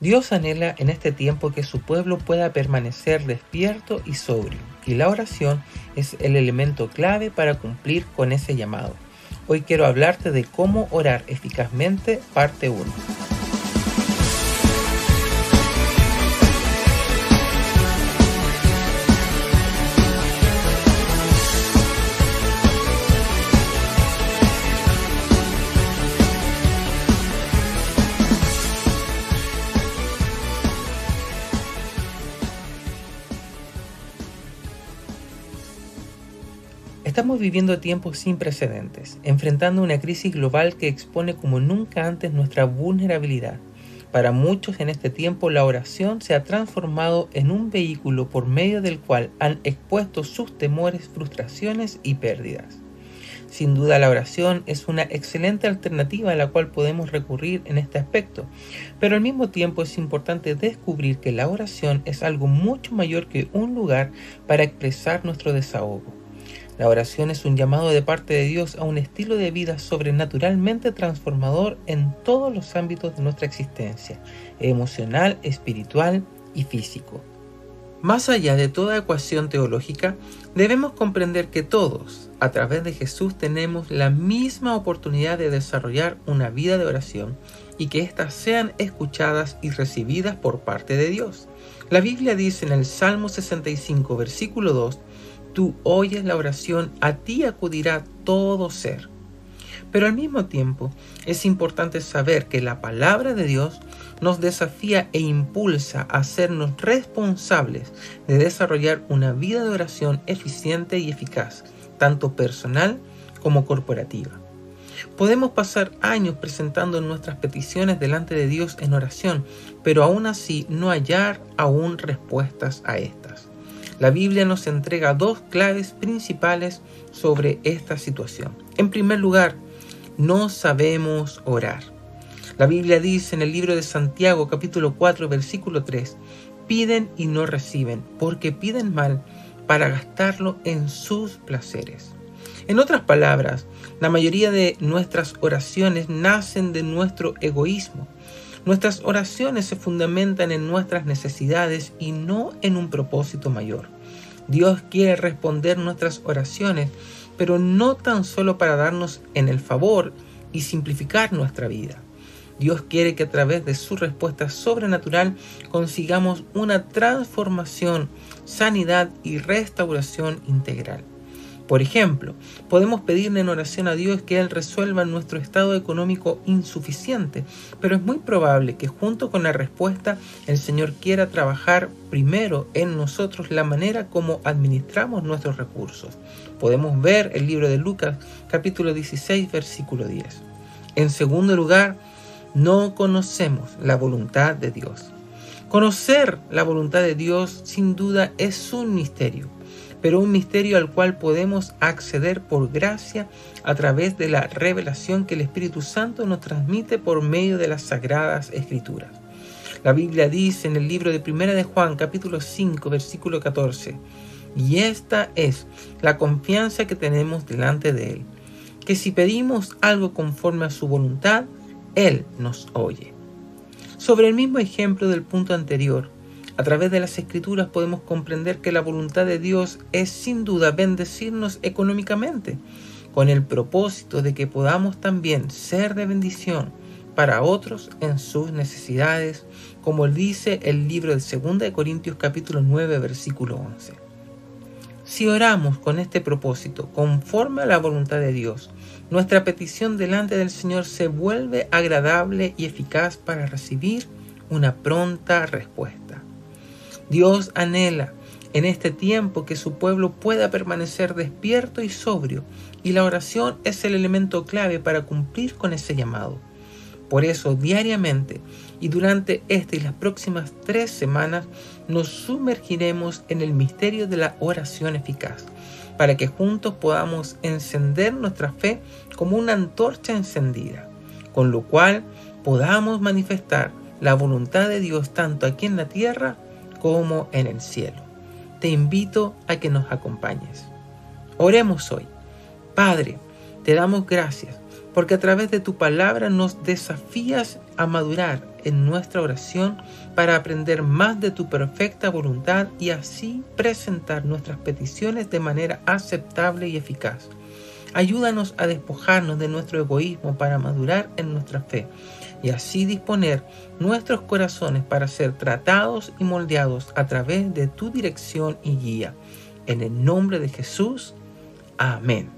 Dios anhela en este tiempo que su pueblo pueda permanecer despierto y sobrio, y la oración es el elemento clave para cumplir con ese llamado. Hoy quiero hablarte de cómo orar eficazmente, parte 1. Estamos viviendo tiempos sin precedentes, enfrentando una crisis global que expone como nunca antes nuestra vulnerabilidad. Para muchos en este tiempo la oración se ha transformado en un vehículo por medio del cual han expuesto sus temores, frustraciones y pérdidas. Sin duda la oración es una excelente alternativa a la cual podemos recurrir en este aspecto, pero al mismo tiempo es importante descubrir que la oración es algo mucho mayor que un lugar para expresar nuestro desahogo. La oración es un llamado de parte de Dios a un estilo de vida sobrenaturalmente transformador en todos los ámbitos de nuestra existencia, emocional, espiritual y físico. Más allá de toda ecuación teológica, debemos comprender que todos, a través de Jesús, tenemos la misma oportunidad de desarrollar una vida de oración y que éstas sean escuchadas y recibidas por parte de Dios. La Biblia dice en el Salmo 65, versículo 2, tú oyes la oración, a ti acudirá todo ser. Pero al mismo tiempo es importante saber que la palabra de Dios nos desafía e impulsa a hacernos responsables de desarrollar una vida de oración eficiente y eficaz, tanto personal como corporativa. Podemos pasar años presentando nuestras peticiones delante de Dios en oración, pero aún así no hallar aún respuestas a estas. La Biblia nos entrega dos claves principales sobre esta situación. En primer lugar, no sabemos orar. La Biblia dice en el libro de Santiago capítulo 4 versículo 3, piden y no reciben, porque piden mal para gastarlo en sus placeres. En otras palabras, la mayoría de nuestras oraciones nacen de nuestro egoísmo. Nuestras oraciones se fundamentan en nuestras necesidades y no en un propósito mayor. Dios quiere responder nuestras oraciones, pero no tan solo para darnos en el favor y simplificar nuestra vida. Dios quiere que a través de su respuesta sobrenatural consigamos una transformación, sanidad y restauración integral. Por ejemplo, podemos pedirle en oración a Dios que Él resuelva nuestro estado económico insuficiente, pero es muy probable que junto con la respuesta el Señor quiera trabajar primero en nosotros la manera como administramos nuestros recursos. Podemos ver el libro de Lucas capítulo 16 versículo 10. En segundo lugar, no conocemos la voluntad de Dios. Conocer la voluntad de Dios sin duda es un misterio pero un misterio al cual podemos acceder por gracia a través de la revelación que el Espíritu Santo nos transmite por medio de las sagradas escrituras. La Biblia dice en el libro de Primera de Juan, capítulo 5, versículo 14, y esta es la confianza que tenemos delante de Él, que si pedimos algo conforme a su voluntad, Él nos oye. Sobre el mismo ejemplo del punto anterior, a través de las escrituras podemos comprender que la voluntad de Dios es sin duda bendecirnos económicamente, con el propósito de que podamos también ser de bendición para otros en sus necesidades, como dice el libro de 2 de Corintios capítulo 9 versículo 11. Si oramos con este propósito, conforme a la voluntad de Dios, nuestra petición delante del Señor se vuelve agradable y eficaz para recibir una pronta respuesta. Dios anhela en este tiempo que su pueblo pueda permanecer despierto y sobrio, y la oración es el elemento clave para cumplir con ese llamado. Por eso, diariamente y durante esta y las próximas tres semanas, nos sumergiremos en el misterio de la oración eficaz, para que juntos podamos encender nuestra fe como una antorcha encendida, con lo cual podamos manifestar la voluntad de Dios tanto aquí en la tierra como en el cielo. Te invito a que nos acompañes. Oremos hoy. Padre, te damos gracias porque a través de tu palabra nos desafías a madurar en nuestra oración para aprender más de tu perfecta voluntad y así presentar nuestras peticiones de manera aceptable y eficaz. Ayúdanos a despojarnos de nuestro egoísmo para madurar en nuestra fe y así disponer nuestros corazones para ser tratados y moldeados a través de tu dirección y guía. En el nombre de Jesús. Amén.